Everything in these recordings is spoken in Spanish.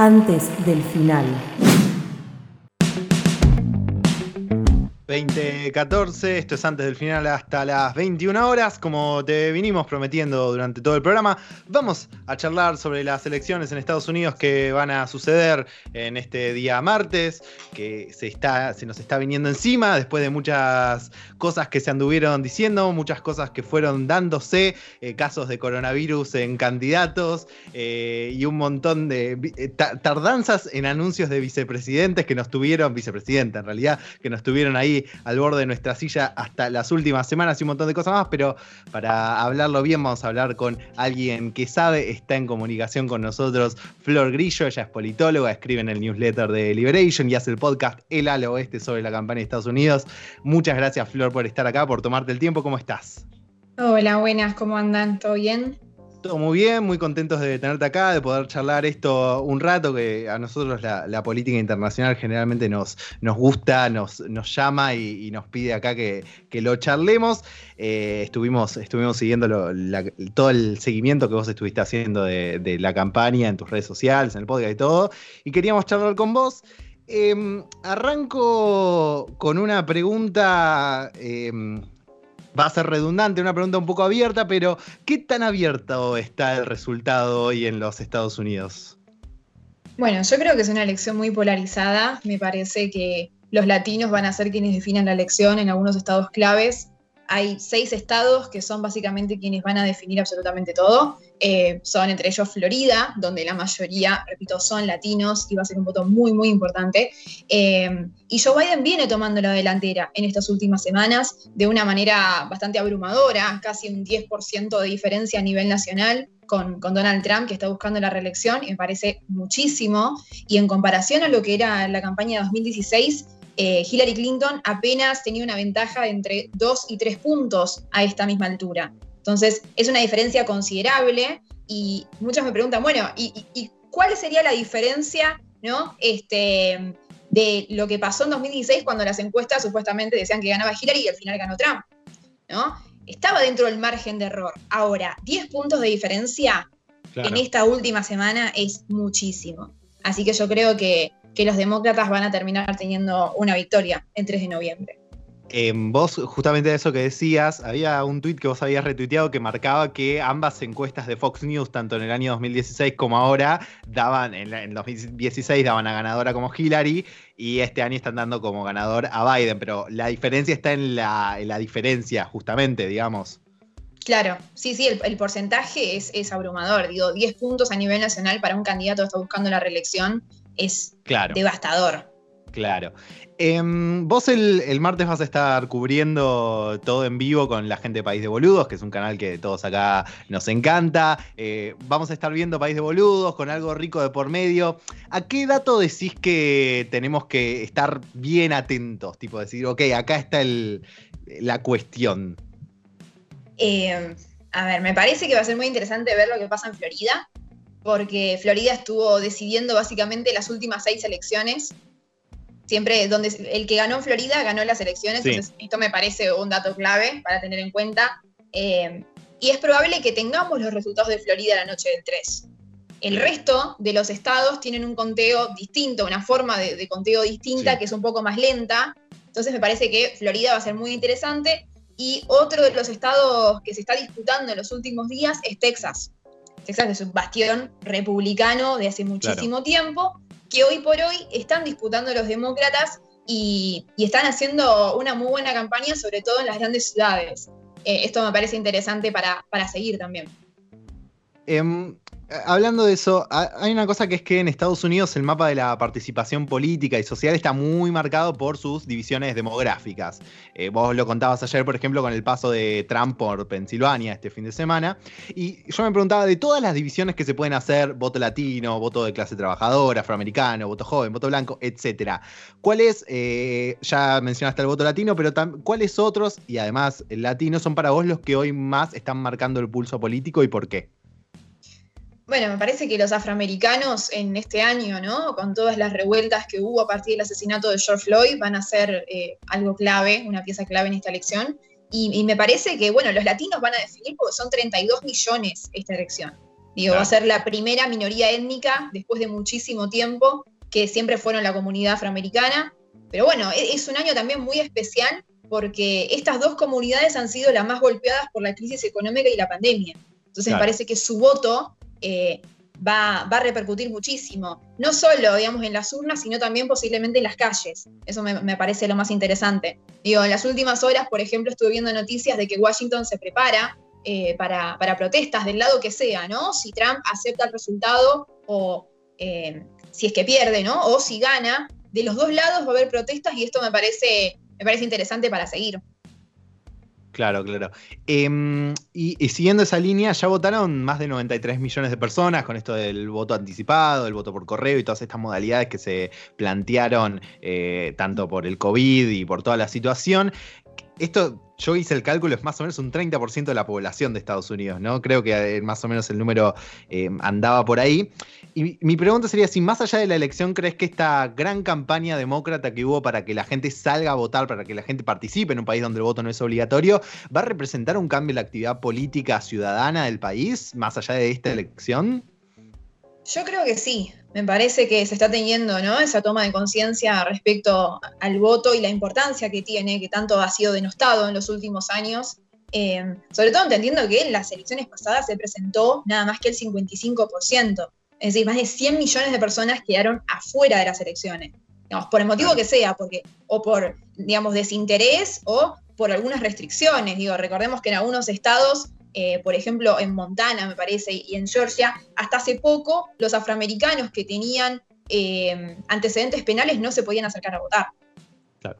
antes del final. 2014, esto es antes del final hasta las 21 horas, como te vinimos prometiendo durante todo el programa, vamos a charlar sobre las elecciones en Estados Unidos que van a suceder en este día martes, que se, está, se nos está viniendo encima después de muchas cosas que se anduvieron diciendo, muchas cosas que fueron dándose, eh, casos de coronavirus en candidatos eh, y un montón de eh, tardanzas en anuncios de vicepresidentes que nos tuvieron, vicepresidenta en realidad, que nos tuvieron ahí al borde de nuestra silla hasta las últimas semanas y un montón de cosas más, pero para hablarlo bien vamos a hablar con alguien que sabe, está en comunicación con nosotros, Flor Grillo, ella es politóloga, escribe en el newsletter de Liberation y hace el podcast El al Oeste sobre la campaña de Estados Unidos. Muchas gracias Flor por estar acá, por tomarte el tiempo, ¿cómo estás? Hola, buenas, ¿cómo andan? ¿Todo bien? Todo muy bien, muy contentos de tenerte acá, de poder charlar esto un rato, que a nosotros la, política internacional generalmente nos, nos gusta, nos, nos llama y, nos pide acá que, lo charlemos. Eh, estuvimos, estuvimos siguiendo todo el seguimiento que vos estuviste haciendo de, la campaña en tus redes sociales, en el podcast y todo, y queríamos charlar con vos. Em, arranco con una pregunta em, va a ser redundante, una pregunta un poco abierta, pero ¿qué tan abierto está el resultado hoy en los Estados Unidos? Bueno, yo creo que es una elección muy polarizada. Me parece que los latinos van a ser quienes definan la elección en algunos estados claves hay seis estados que son básicamente quienes van a definir absolutamente todo. Eh, son entre ellos Florida, donde la mayoría, repito, son latinos y va a ser un voto muy, muy importante. Eh, y Joe Biden viene tomando la delantera en estas últimas semanas de una manera bastante abrumadora, casi un 10% de diferencia a nivel nacional. Con, con, Donald Trump, que está buscando la reelección, y me parece muchísimo. Y en comparación a lo que era la campaña de 2016, eh, Hillary Clinton apenas tenía una ventaja de entre 2 y 3 puntos a esta misma altura. Entonces, es una diferencia considerable y muchos me preguntan, bueno, ¿y, cuál sería la diferencia ¿no? este, de lo que pasó en 2016 cuando las encuestas supuestamente decían que ganaba Hillary y al final ganó Trump? ¿no? Estaba dentro del margen de error. Ahora, 10 puntos de diferencia en esta última semana es muchísimo. Así que yo creo que que los demócratas van a terminar teniendo una victoria el 3 de noviembre. vos, justamente de eso que decías, había un tuit que vos habías retuiteado que marcaba que ambas encuestas de Fox News, tanto en el año 2016 como ahora, daban, en, 2016 daban a ganadora como Hillary y este año están dando como ganador a Biden, pero la diferencia está en la, diferencia, justamente, digamos. Claro, sí, sí, el, porcentaje es, es, abrumador. Digo, 10 puntos a nivel nacional para un candidato que está buscando la reelección es devastador. Claro. Em, vos el, martes vas a estar cubriendo todo en vivo con la gente de País de Boludos, que es un canal que todos acá nos encanta. Eh, vamos a estar viendo País de Boludos con algo rico de por medio. ¿A qué dato decís que tenemos que estar bien atentos? Tipo decir, ok, acá está la cuestión. Eh, a ver, me parece que va a ser muy interesante ver lo que pasa en Florida porque Florida estuvo decidiendo básicamente las últimas seis elecciones. Siempre donde el que ganó en Florida ganó las elecciones, entonces esto me parece un dato clave para tener en cuenta. Eh, y es probable que tengamos los resultados de Florida la noche del 3. El resto de los estados tienen un conteo distinto, una forma de, conteo distinta que es un poco más lenta. Entonces me parece que Florida va a ser muy interesante. Y otro de los estados que se está disputando en los últimos días es Texas. Texas es un bastión republicano de hace muchísimo tiempo, que hoy por hoy están disputando los demócratas y, están haciendo una muy buena campaña, sobre todo en las grandes ciudades. Eh, esto me parece interesante para, para seguir también. Em, hablando de eso, hay una cosa que es que en Estados Unidos el mapa de la participación política y social está muy marcado por sus divisiones demográficas. Eh, vos lo contabas ayer, por ejemplo, con el paso de Trump por Pensilvania este fin de semana. Y yo me preguntaba de todas las divisiones que se pueden hacer, voto latino, voto de clase trabajadora, afroamericano, voto joven, voto blanco, etcétera. ¿Cuáles, eh, ya mencionaste el voto latino, pero cuáles otros, y además el latino, son para vos los que hoy más están marcando el pulso político y por qué? Bueno, me parece que los afroamericanos en este año, ¿no? Con todas las revueltas que hubo a partir del asesinato de George Floyd, van a ser eh, algo clave, una pieza clave en esta elección. Y, me parece que, bueno, los latinos van a definir porque son 32 millones esta elección. Digo, va a ser la primera minoría étnica después de muchísimo tiempo, que siempre fueron la comunidad afroamericana. Pero bueno, e-, es un año también muy especial porque estas dos comunidades han sido las más golpeadas por la crisis económica y la pandemia. Entonces parece que su voto eh, va, a repercutir muchísimo, no solo, digamos, en las urnas, sino también posiblemente en las calles. Eso me, parece lo más interesante. Digo, en las últimas horas, por ejemplo, estuve viendo noticias de que Washington se prepara eh, para, protestas del lado que sea, ¿no? Si Trump acepta el resultado o eh, si es que pierde, ¿no? O si gana, de los dos lados va a haber protestas y esto me parece, me parece interesante para seguir. Claro, claro. Em, y, siguiendo esa línea, ya votaron más de 93 millones de personas con esto del voto anticipado, el voto por correo y todas estas modalidades que se plantearon eh, tanto por el COVID y por toda la situación. Esto yo hice el cálculo, es más o menos un 30% de la población de Estados Unidos, ¿no? Creo que eh, más o menos el número eh, andaba por ahí. Y mi pregunta sería si más allá de la elección crees que esta gran campaña demócrata que hubo para que la gente salga a votar, para que la gente participe en un país donde el voto no es obligatorio, va a representar un cambio en la actividad política ciudadana del país, más allá de esta elección? Yo creo que sí. Me parece que se está teniendo ¿no? esa toma de conciencia respecto al voto y la importancia que tiene, que tanto ha sido denostado en los últimos años. Eh, sobre todo entendiendo que en las elecciones pasadas se presentó nada más que el 55%. Es decir, más de 100 millones de personas quedaron afuera de las elecciones. por el motivo que sea, porque, o por, digamos, desinterés o por algunas restricciones. Digo, recordemos que en algunos estados eh, por ejemplo, en Montana, me parece, y en Georgia, hasta hace poco los afroamericanos que tenían eh, antecedentes penales no se podían acercar a votar.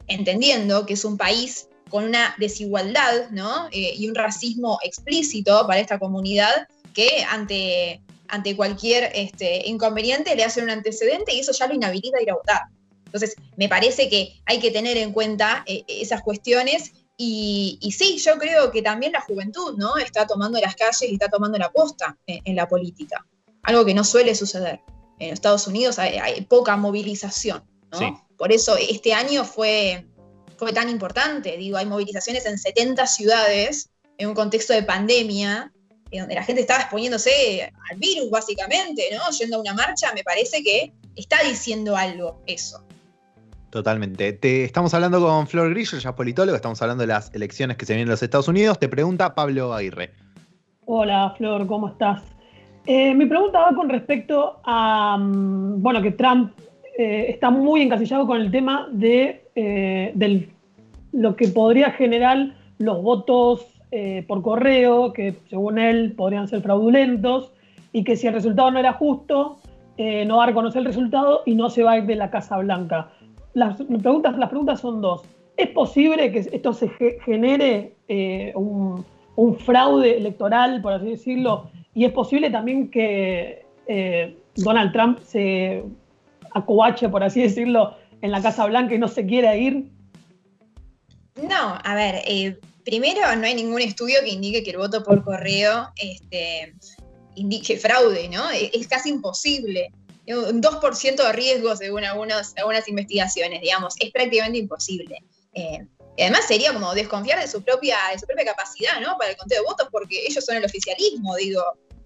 Entendiendo que es un país con una desigualdad eh, y un racismo explícito para esta comunidad que ante, ante cualquier este, inconveniente le hacen un antecedente y eso ya lo inhabilita a ir a votar. Entonces, me parece que hay que tener en cuenta esas cuestiones y, sí, yo creo que también la juventud ¿no? está tomando las calles y está tomando la posta en, la política, algo que no suele suceder. En Estados Unidos hay, poca movilización. Por eso este año fue, fue tan importante. Digo, hay movilizaciones en 70 ciudades en un contexto de pandemia, donde la gente estaba exponiéndose al virus, básicamente, ¿no? Yendo a una marcha, me parece que está diciendo algo eso. Totalmente. Te, estamos hablando con Flor Grillo, ya politólogo, estamos hablando de las elecciones que se vienen en los Estados Unidos. Te pregunta Pablo Aguirre. Hola Flor, ¿cómo estás? Eh, mi pregunta va con respecto a, mm, bueno, que Trump eh, está muy encasillado con el tema de eh, lo que podría generar los votos por correo, que según él podrían ser fraudulentos, y que si el resultado no era justo, no va a reconocer el resultado y no se va a ir de la Casa Blanca las preguntas, las preguntas son dos. ¿Es posible que esto se genere eh, un, fraude electoral, por así decirlo? Y es posible también que eh, Donald Trump se acobache, por así decirlo, en la Casa Blanca y no se quiera ir. No, a ver, eh, primero no hay ningún estudio que indique que el voto por correo este, indique fraude, ¿no? es casi imposible un 2% de riesgo según algunas investigaciones, digamos, es prácticamente imposible. Eh, además sería como desconfiar de su propia, de su propia capacidad, ¿no? Para el conteo de votos, porque ellos son el oficialismo, digo.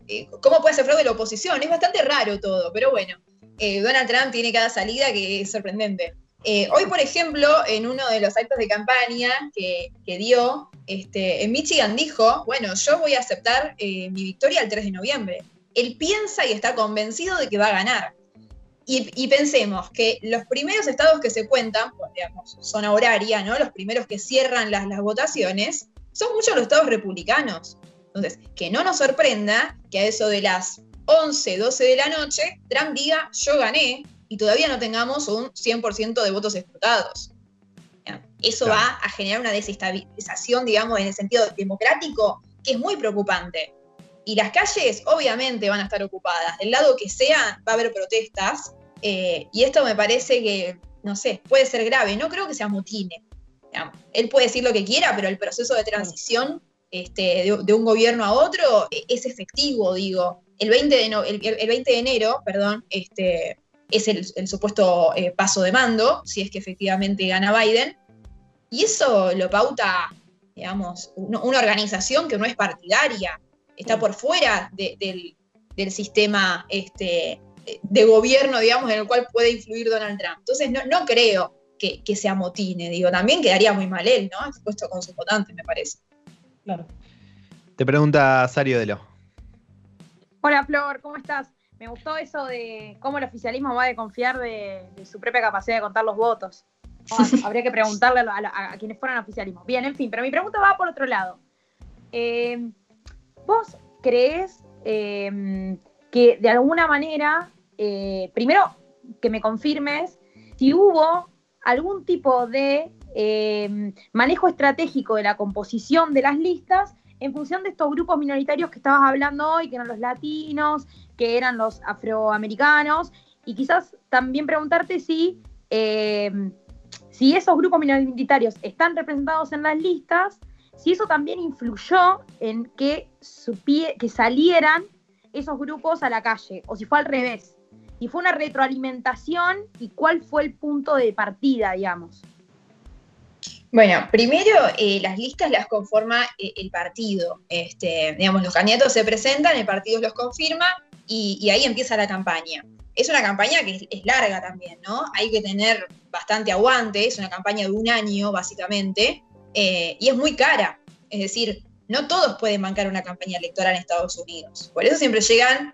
Eh, ¿Cómo puede ser fraude la oposición? Es bastante raro todo, pero bueno. Eh, Donald Trump tiene cada salida que es sorprendente. hoy, por ejemplo, en uno de los actos de campaña que, dio, este, en Michigan dijo, bueno, yo voy a aceptar mi victoria el 3 de noviembre él piensa y está convencido de que va a ganar. Y, pensemos que los primeros estados que se cuentan, pues, digamos, zona horaria, ¿no? Los primeros que cierran las, las votaciones, son muchos los estados republicanos. Entonces, que no nos sorprenda que a eso de las 11, 12 de la noche, Trump diga, yo gané, y todavía no tengamos un 100% de votos explotados. Eso va a generar una desestabilización, digamos, en el sentido democrático, que es muy preocupante. Y las calles obviamente van a estar ocupadas. Del lado que sea va a haber protestas. Eh, y esto me parece que, no sé, puede ser grave. No creo que sea mutine. Él puede decir lo que quiera, pero el proceso de transición este, de, un gobierno a otro e, es efectivo, digo. El 20 de, el, 20 de enero, perdón, este, es el, supuesto eh, paso de mando, si es que efectivamente gana Biden. Y eso lo pauta, digamos, una organización que no es partidaria, está por fuera del, del sistema este, de gobierno, digamos, en el cual puede influir Donald Trump. Entonces, no, no creo que, se amotine, digo, también quedaría muy mal él, ¿no? Expuesto con su votante, me parece. Claro. Te pregunta Sario Delo. Hola, Flor, ¿cómo estás? Me gustó eso de cómo el oficialismo va a confiar de, su propia capacidad de contar los votos. habría que preguntarle a, quienes fueran oficialismo. Bien, en fin, pero mi pregunta va por otro lado. Eh, ¿Vos crees eh, que de alguna manera, eh, primero que me confirmes si hubo algún tipo de manejo estratégico de la composición de las listas en función de estos grupos minoritarios que estabas hablando hoy, que eran los latinos, que eran los afroamericanos, y quizás también preguntarte si, eh, si esos grupos minoritarios están representados en las listas, si eso también influyó en que, salieran esos grupos a la calle, o si fue al revés, si fue una retroalimentación y cuál fue el punto de partida, digamos. Bueno, primero eh, las listas las conforma eh, el partido. Este, digamos, los candidatos se presentan, el partido los confirma y, ahí empieza la campaña. Es una campaña que es, larga también, ¿no? Hay que tener bastante aguante, es una campaña de un año básicamente, eh, y es muy cara. Es decir, no todos pueden bancar una campaña electoral en Estados Unidos. Por eso siempre llegan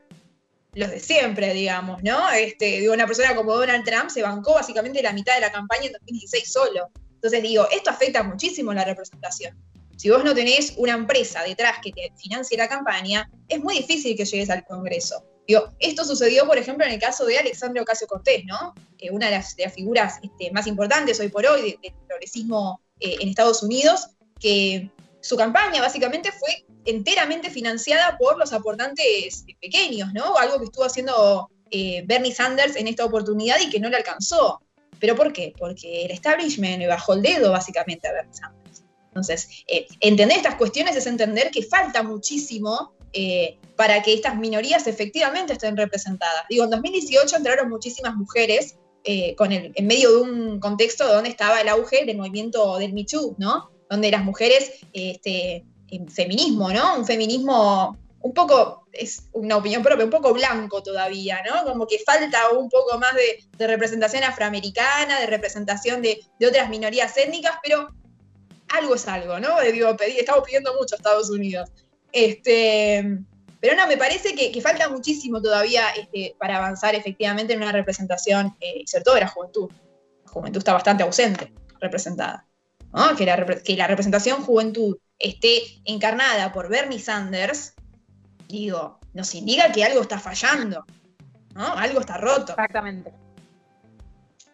los de siempre, digamos, ¿no? Este, una persona como Donald Trump se bancó básicamente la mitad de la campaña en 2016 solo. Entonces digo, esto afecta muchísimo la representación. Si vos no tenés una empresa detrás que te financie la campaña, es muy difícil que llegues al Congreso. Digo, esto sucedió, por ejemplo, en el caso de Alexandre Ocasio Cortés, ¿no? Que una de las, figuras este, más importantes hoy por hoy del progresismo eh, en Estados Unidos, que su campaña básicamente fue enteramente financiada por los aportantes pequeños, ¿no? Algo que estuvo haciendo eh, Bernie Sanders en esta oportunidad y que no le alcanzó. ¿Pero por qué? Porque el establishment le bajó el dedo básicamente a Bernie Sanders. Entonces, eh, entender estas cuestiones es entender que falta muchísimo eh, para que estas minorías efectivamente estén representadas. Digo, en 2018 entraron muchísimas mujeres eh, con el, en medio de un contexto donde estaba el auge del movimiento del Too, ¿no? Donde las mujeres, este, feminismo, ¿no? Un feminismo un poco, es una opinión propia, un poco blanco todavía, ¿no? Como que falta un poco más de, representación afroamericana, de representación de, otras minorías étnicas, pero algo es algo, ¿no? Digo, estamos pidiendo mucho a Estados Unidos. Este, pero no, me parece que, falta muchísimo todavía este, para avanzar efectivamente en una representación, eh, sobre todo de la juventud. La juventud está bastante ausente, representada. Que, la, representación juventud esté encarnada por Bernie Sanders, digo, nos indica que algo está fallando. Algo está roto. Exactamente.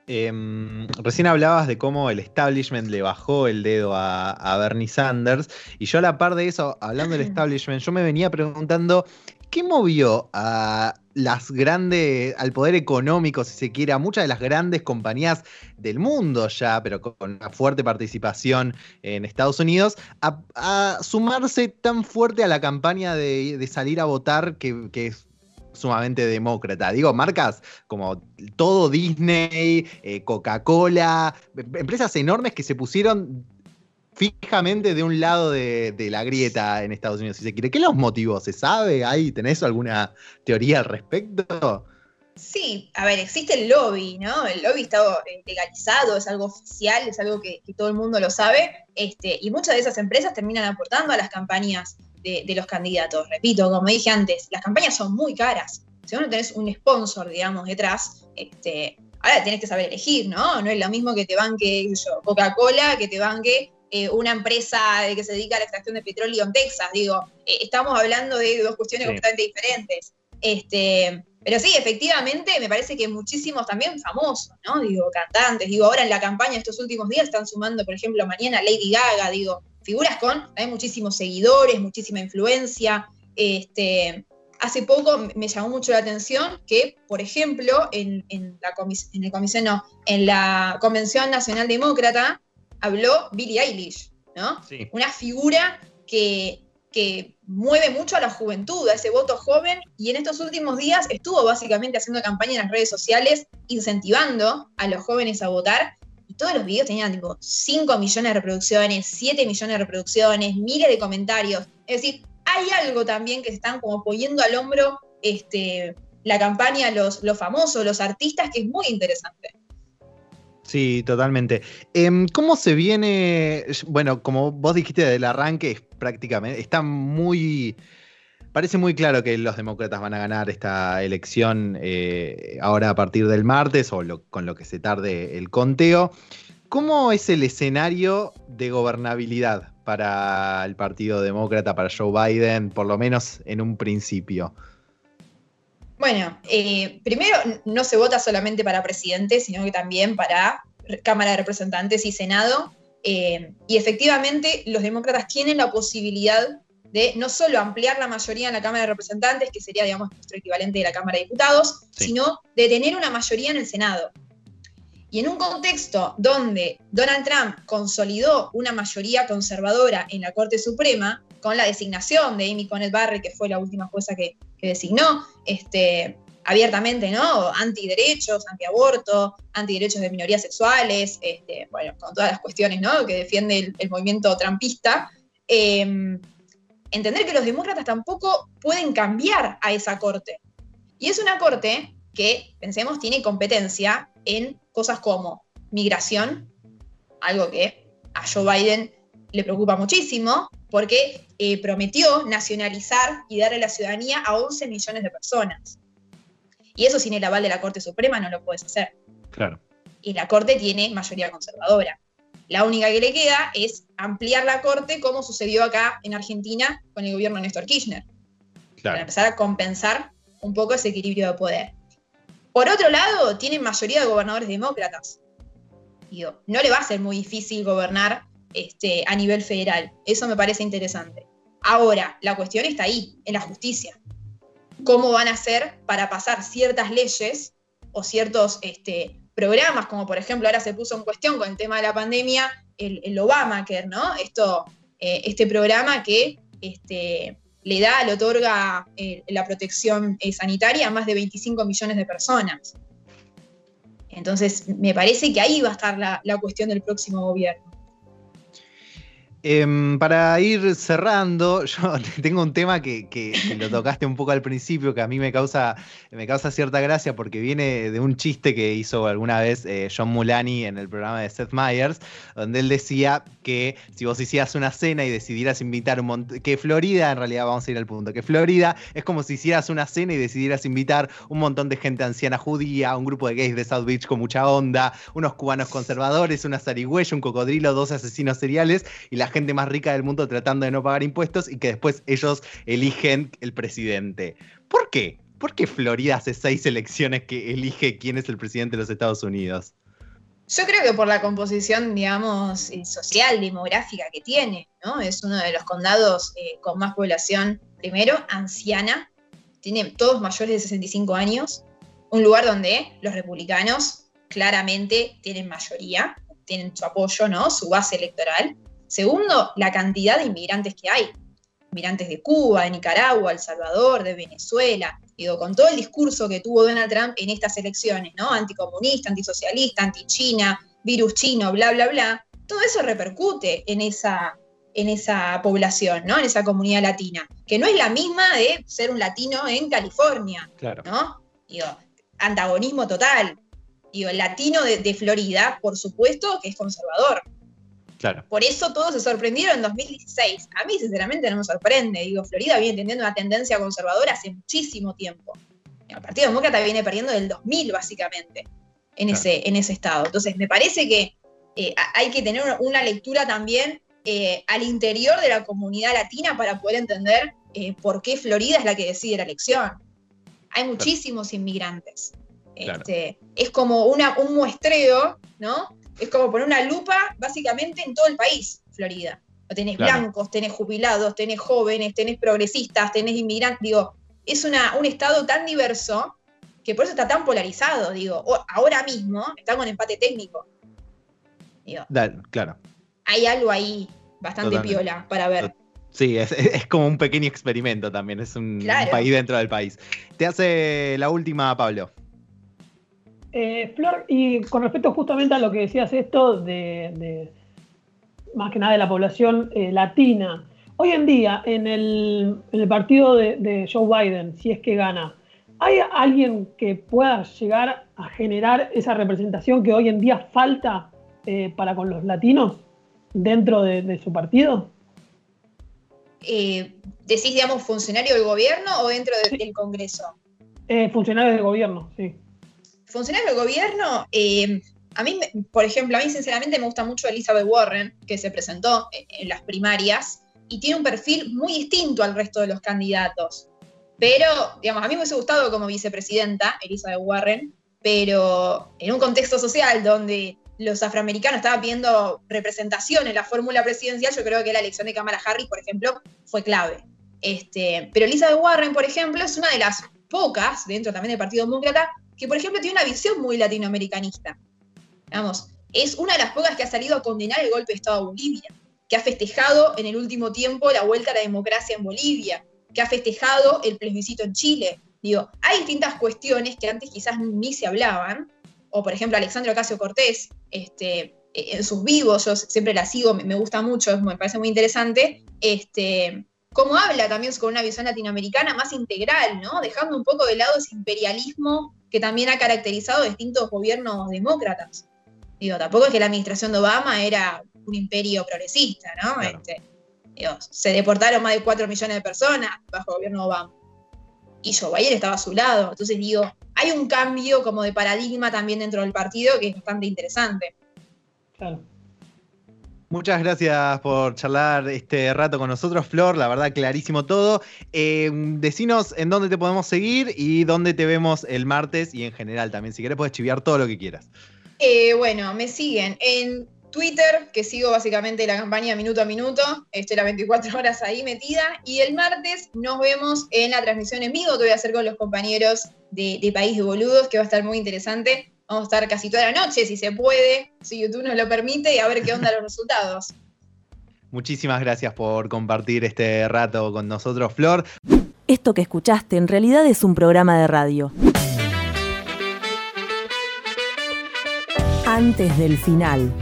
Em, recién hablabas de cómo el establishment le bajó el dedo a, Bernie Sanders, y yo a la par de eso, hablando del establishment, yo me venía preguntando, ¿qué movió a las grandes, al poder económico, si se quiere, a muchas de las grandes compañías del mundo ya, pero con una fuerte participación en Estados Unidos, a, sumarse tan fuerte a la campaña de, salir a votar que, es sumamente demócrata. Digo, marcas como todo Disney, eh, Coca-Cola, empresas enormes que se pusieron fijamente de un lado de, la grieta en Estados Unidos, si se quiere. ¿Qué los motivó? ¿Se sabe? ¿Hay, ¿Tenés alguna teoría al respecto? Sí, a ver, existe el lobby, ¿no? El lobby está legalizado, es algo oficial, es algo que, todo el mundo lo sabe, este, y muchas de esas empresas terminan aportando a las campañas de, los candidatos. Repito, como dije antes, las campañas son muy caras. Si vos no tenés un sponsor, digamos, detrás, este, ahora tenés que saber elegir, ¿no? No es lo mismo que te banque Coca-Cola, que te banque eh, una empresa que se dedica a la extracción de petróleo en Texas. Digo, eh, estamos hablando de dos cuestiones completamente diferentes. Este, pero sí, efectivamente, me parece que muchísimos también famosos, ¿no? Digo, cantantes. Digo, ahora en la campaña estos últimos días están sumando, por ejemplo, mañana Lady Gaga, digo, figuras con hay muchísimos seguidores, muchísima influencia. Este, hace poco me llamó mucho la atención que, por ejemplo, en, la en el comisión, no, en la Convención Nacional Demócrata, habló Billie Eilish, ¿no? Una figura que, mueve mucho a la juventud, a ese voto joven, y en estos últimos días estuvo básicamente haciendo campaña en las redes sociales, incentivando a los jóvenes a votar, todos los videos tenían tipo 5 millones de reproducciones, 7 millones de reproducciones, miles de comentarios. Es decir, hay algo también que están como poniendo al hombro este, la campaña, los, los famosos, los artistas, que es muy interesante. Sí, totalmente. Em, ¿Cómo se viene? Bueno, como vos dijiste del arranque, es prácticamente, está muy. Parece muy claro que los demócratas van a ganar esta elección eh, ahora a partir del martes o con lo que se tarde el conteo. ¿Cómo es el escenario de gobernabilidad para el Partido Demócrata, para Joe Biden, por lo menos en un principio? Bueno, eh, primero no se vota solamente para presidente, sino que también para Cámara de Representantes y Senado. Eh, y efectivamente los demócratas tienen la posibilidad de no solo ampliar la mayoría en la Cámara de Representantes, que sería, digamos, nuestro equivalente de la Cámara de Diputados, sino de tener una mayoría en el Senado. Y en un contexto donde Donald Trump consolidó una mayoría conservadora en la Corte Suprema, con la designación de Amy Coney Barrett, que fue la última jueza que, designó, este, abiertamente, ¿no? Antiderechos, antiaborto, antiderechos de minorías sexuales, este, bueno, con todas las cuestiones, ¿no? Que defiende el, movimiento trampista. Em, entender que los demócratas tampoco pueden cambiar a esa corte. Y es una corte que, pensemos, tiene competencia en cosas como migración, algo que a Joe Biden le preocupa muchísimo, porque eh, prometió nacionalizar y darle la ciudadanía a 11 millones de personas. Y eso sin el aval de la Corte Suprema no lo puedes hacer. Claro. Y la Corte tiene mayoría conservadora. La única que le queda es ampliar la Corte como sucedió acá en Argentina con el gobierno de Néstor Kirchner. Para empezar a compensar un poco ese equilibrio de poder. Por otro lado, tienen mayoría de gobernadores demócratas. Digo, no le va a ser muy difícil gobernar este, a nivel federal. Eso me parece interesante. Ahora, la cuestión está ahí, en la justicia. ¿Cómo van a hacer para pasar ciertas leyes o ciertos este, programas, como por ejemplo ahora se puso en cuestión con el tema de la pandemia, el, el Obamacare, ¿no? Esto, eh, este programa que este, le da, le otorga eh, la protección eh, sanitaria a más de 25 millones de personas. Entonces, me parece que ahí va a estar la cuestión del próximo gobierno. Em, para ir cerrando, yo tengo un tema que, lo tocaste un poco al principio, que a mí me causa, me causa cierta gracia porque viene de un chiste que hizo alguna vez eh, John Mulani en el programa de Seth Meyers, donde él decía que si vos hicieras una cena y decidieras invitar un montón, que Florida, en realidad vamos a ir al punto, que Florida es como si hicieras una cena y decidieras invitar un montón de gente anciana judía, un grupo de gays de South Beach con mucha onda, unos cubanos conservadores, una zarigüeya, un cocodrilo, dos asesinos seriales y la gente más rica del mundo tratando de no pagar impuestos y que después ellos eligen el presidente. ¿Por qué? ¿Por qué Florida hace seis elecciones que elige quién es el presidente de los Estados Unidos? Yo creo que por la composición, digamos, eh, social, demográfica que tiene, ¿no? Es uno de los condados eh, con más población, primero, anciana, tiene todos mayores de 65 años, un lugar donde los republicanos claramente tienen mayoría, tienen su apoyo, ¿no? Su base electoral. Segundo, la cantidad de inmigrantes que hay. Inmigrantes de Cuba, de Nicaragua, El Salvador, de Venezuela. Digo, con todo el discurso que tuvo Donald Trump en estas elecciones, ¿no? Anticomunista, antisocialista, antichina, virus chino, bla, bla, bla. Todo eso repercute en esa, en esa población, ¿no? En esa comunidad latina, que no es la misma de ser un latino en California, claro. ¿no? Digo, antagonismo total. Digo, el latino de Florida, por supuesto que es conservador, por eso todos se sorprendieron en 2016. A mí, sinceramente, no me sorprende. Digo, Florida viene teniendo una tendencia conservadora hace muchísimo tiempo. El Partido Demócrata viene perdiendo del 2000, básicamente, en, ese, en ese estado. Entonces, me parece que eh, hay que tener una lectura también eh, al interior de la comunidad latina para poder entender eh, por qué Florida es la que decide la elección. Hay muchísimos inmigrantes. Este, es como una, un muestreo, ¿no? Es como poner una lupa básicamente en todo el país, Florida. Tenés blancos, tenés jubilados, tenés jóvenes, tenés progresistas, tenés inmigrantes. Digo, es una, un estado tan diverso que por eso está tan polarizado. Digo, ahora mismo está con empate técnico. claro. Hay algo ahí bastante piola para ver. Sí, es, como un pequeño experimento también, es un país dentro del país. Te hace la última, Pablo. Eh, Flor, y con respecto justamente a lo que decías esto de, más que nada de la población eh, latina, Hoy en día, en el, partido de, Joe Biden, si es que gana, ¿hay alguien que pueda llegar a generar esa representación que hoy en día falta eh, para con los latinos dentro de, su partido? Eh, ¿Decís, digamos, funcionario del gobierno o dentro del Congreso? Funcionario del gobierno, sí. Funcionario del gobierno, eh, a mí, por ejemplo, a mí sinceramente me gusta mucho Elizabeth Warren, que se presentó en, las primarias y tiene un perfil muy distinto al resto de los candidatos. Pero, digamos, a mí me hubiese gustado como vicepresidenta Elizabeth Warren, pero en un contexto social donde los afroamericanos estaban pidiendo representación en la fórmula presidencial, yo creo que la elección de Kamala Harris, por ejemplo, fue clave. Este, pero Elizabeth Warren, por ejemplo, es una de las pocas, dentro también del Partido Demócrata, que por ejemplo tiene una visión muy latinoamericanista. Vamos, es una de las pocas que ha salido a condenar el golpe de Estado a Bolivia, que ha festejado en el último tiempo la vuelta a la democracia en Bolivia, que ha festejado el plebiscito en Chile. Digo, hay distintas cuestiones que antes quizás ni se hablaban, o por ejemplo Alexandro Ocasio Cortés, este, en sus vivos, yo siempre la sigo, me, gusta mucho, me parece muy interesante, este, cómo habla también con una visión latinoamericana más integral, ¿no? Dejando un poco de lado ese imperialismo que también ha caracterizado distintos gobiernos demócratas. Digo, tampoco es que la administración de Obama era un imperio progresista, ¿no? Este, se deportaron más de 4 millones de personas bajo el gobierno de Obama. Y Joe Biden estaba a su lado. Entonces digo, hay un cambio como de paradigma también dentro del partido que es bastante interesante. Claro. Muchas gracias por charlar este rato con nosotros, Flor. La verdad, clarísimo todo. Eh, decinos en dónde te podemos seguir y dónde te vemos el martes y en general también. Si querés, puedes chiviar todo lo que quieras. Eh, bueno, me siguen en Twitter, que sigo básicamente la campaña minuto a minuto. Estoy las 24 horas ahí metida. Y el martes nos vemos en la transmisión en vivo que voy a hacer con los compañeros de, de País de Boludos, que va a estar muy interesante Vamos a estar casi toda la noche, si se puede, si YouTube nos lo permite, y a ver qué onda los resultados. Muchísimas gracias por compartir este rato con nosotros, Flor. Esto que escuchaste en realidad es un programa de radio. Antes del final.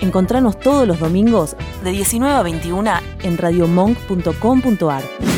Encontranos todos los domingos de 19 a 21 en radiomonk.com.ar.